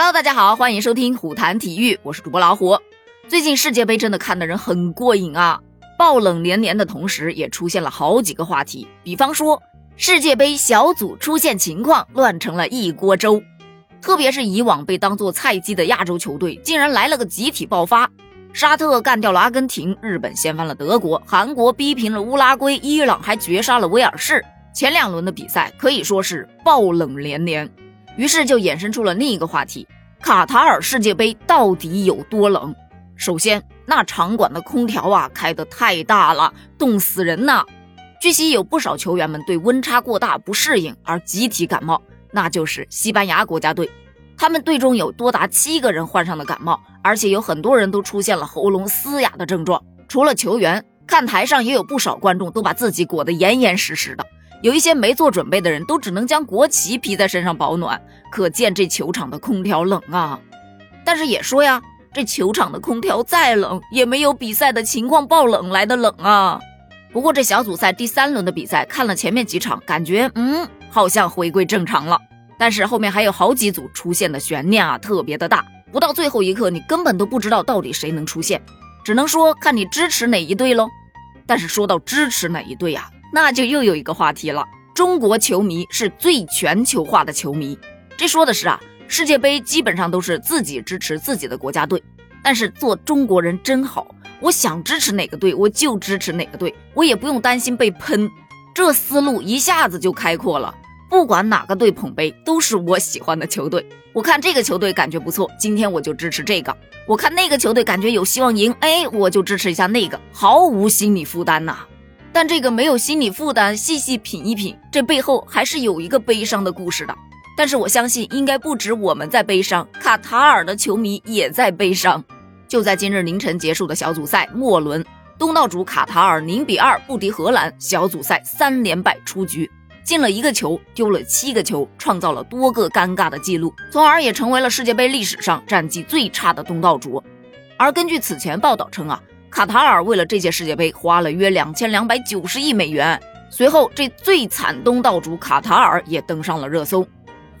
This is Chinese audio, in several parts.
Hello，大家好，欢迎收听虎谈体育，我是主播老虎。最近世界杯真的看的人很过瘾啊，爆冷连连的同时，也出现了好几个话题，比方说世界杯小组出现情况乱成了一锅粥，特别是以往被当做菜鸡的亚洲球队，竟然来了个集体爆发，沙特干掉了阿根廷，日本掀翻了德国，韩国逼平了乌拉圭，伊朗还绝杀了威尔士，前两轮的比赛可以说是爆冷连连。于是就衍生出了另一个话题：卡塔尔世界杯到底有多冷？首先，那场馆的空调啊开得太大了，冻死人呐！据悉，有不少球员们对温差过大不适应而集体感冒，那就是西班牙国家队。他们队中有多达七个人患上了感冒，而且有很多人都出现了喉咙嘶哑的症状。除了球员，看台上也有不少观众都把自己裹得严严实实的。有一些没做准备的人都只能将国旗披在身上保暖，可见这球场的空调冷啊。但是也说呀，这球场的空调再冷，也没有比赛的情况爆冷来的冷啊。不过这小组赛第三轮的比赛看了前面几场，感觉嗯，好像回归正常了。但是后面还有好几组出现的悬念啊，特别的大，不到最后一刻，你根本都不知道到底谁能出现，只能说看你支持哪一队喽。但是说到支持哪一队呀？那就又有一个话题了。中国球迷是最全球化的球迷，这说的是啊，世界杯基本上都是自己支持自己的国家队。但是做中国人真好，我想支持哪个队我就支持哪个队，我也不用担心被喷。这思路一下子就开阔了，不管哪个队捧杯，都是我喜欢的球队。我看这个球队感觉不错，今天我就支持这个；我看那个球队感觉有希望赢，哎，我就支持一下那个，毫无心理负担呐。但这个没有心理负担，细细品一品，这背后还是有一个悲伤的故事的。但是我相信，应该不止我们在悲伤，卡塔尔的球迷也在悲伤。就在今日凌晨结束的小组赛末轮，东道主卡塔尔零比二不敌荷兰，小组赛三连败出局，进了一个球，丢了七个球，创造了多个尴尬的记录，从而也成为了世界杯历史上战绩最差的东道主。而根据此前报道称啊。卡塔尔为了这届世界杯花了约两千两百九十亿美元。随后，这最惨东道主卡塔尔也登上了热搜，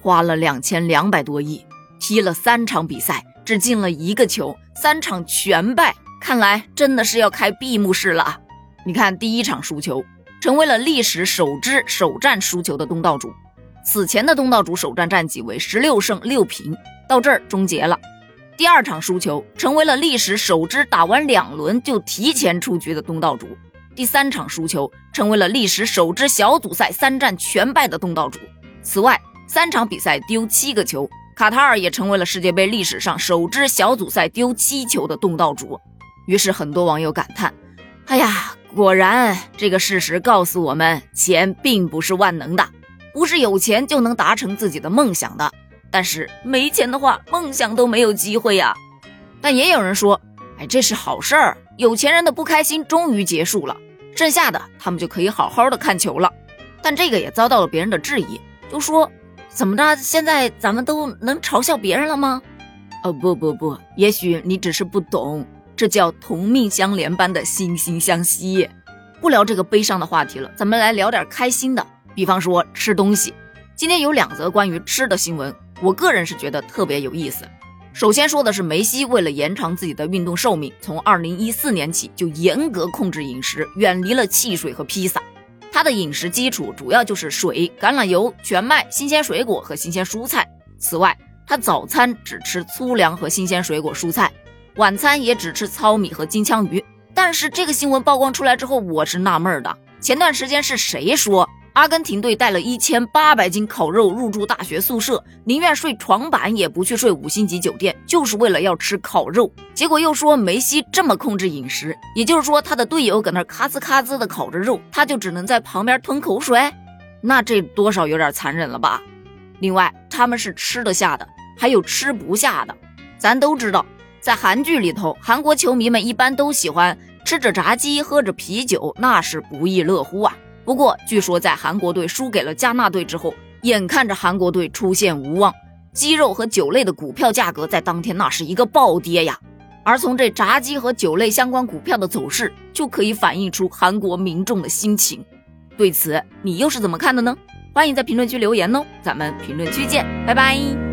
花了两千两百多亿，踢了三场比赛，只进了一个球，三场全败。看来真的是要开闭幕式了。你看，第一场输球，成为了历史首支首战输球的东道主。此前的东道主首战战绩为十六胜六平，到这儿终结了。第二场输球，成为了历史首支打完两轮就提前出局的东道主；第三场输球，成为了历史首支小组赛三战全败的东道主。此外，三场比赛丢七个球，卡塔尔也成为了世界杯历史上首支小组赛丢七球的东道主。于是，很多网友感叹：“哎呀，果然这个事实告诉我们，钱并不是万能的，不是有钱就能达成自己的梦想的。”但是没钱的话，梦想都没有机会呀。但也有人说，哎，这是好事儿，有钱人的不开心终于结束了，剩下的他们就可以好好的看球了。但这个也遭到了别人的质疑，就说怎么着，现在咱们都能嘲笑别人了吗？哦不不不，也许你只是不懂，这叫同命相连般的惺惺相惜。不聊这个悲伤的话题了，咱们来聊点开心的，比方说吃东西。今天有两则关于吃的新闻。我个人是觉得特别有意思。首先说的是梅西为了延长自己的运动寿命，从二零一四年起就严格控制饮食，远离了汽水和披萨。他的饮食基础主要就是水、橄榄油、全麦、新鲜水果和新鲜蔬菜。此外，他早餐只吃粗粮和新鲜水果蔬菜，晚餐也只吃糙米和金枪鱼。但是这个新闻曝光出来之后，我是纳闷的。前段时间是谁说？阿根廷队带了一千八百斤烤肉入住大学宿舍，宁愿睡床板也不去睡五星级酒店，就是为了要吃烤肉。结果又说梅西这么控制饮食，也就是说他的队友搁那咔吱咔吱的烤着肉，他就只能在旁边吞口水。那这多少有点残忍了吧？另外，他们是吃得下的，还有吃不下的。咱都知道，在韩剧里头，韩国球迷们一般都喜欢吃着炸鸡，喝着啤酒，那是不亦乐乎啊。不过，据说在韩国队输给了加纳队之后，眼看着韩国队出现无望，鸡肉和酒类的股票价格在当天那是一个暴跌呀。而从这炸鸡和酒类相关股票的走势，就可以反映出韩国民众的心情。对此，你又是怎么看的呢？欢迎在评论区留言哦，咱们评论区见，拜拜。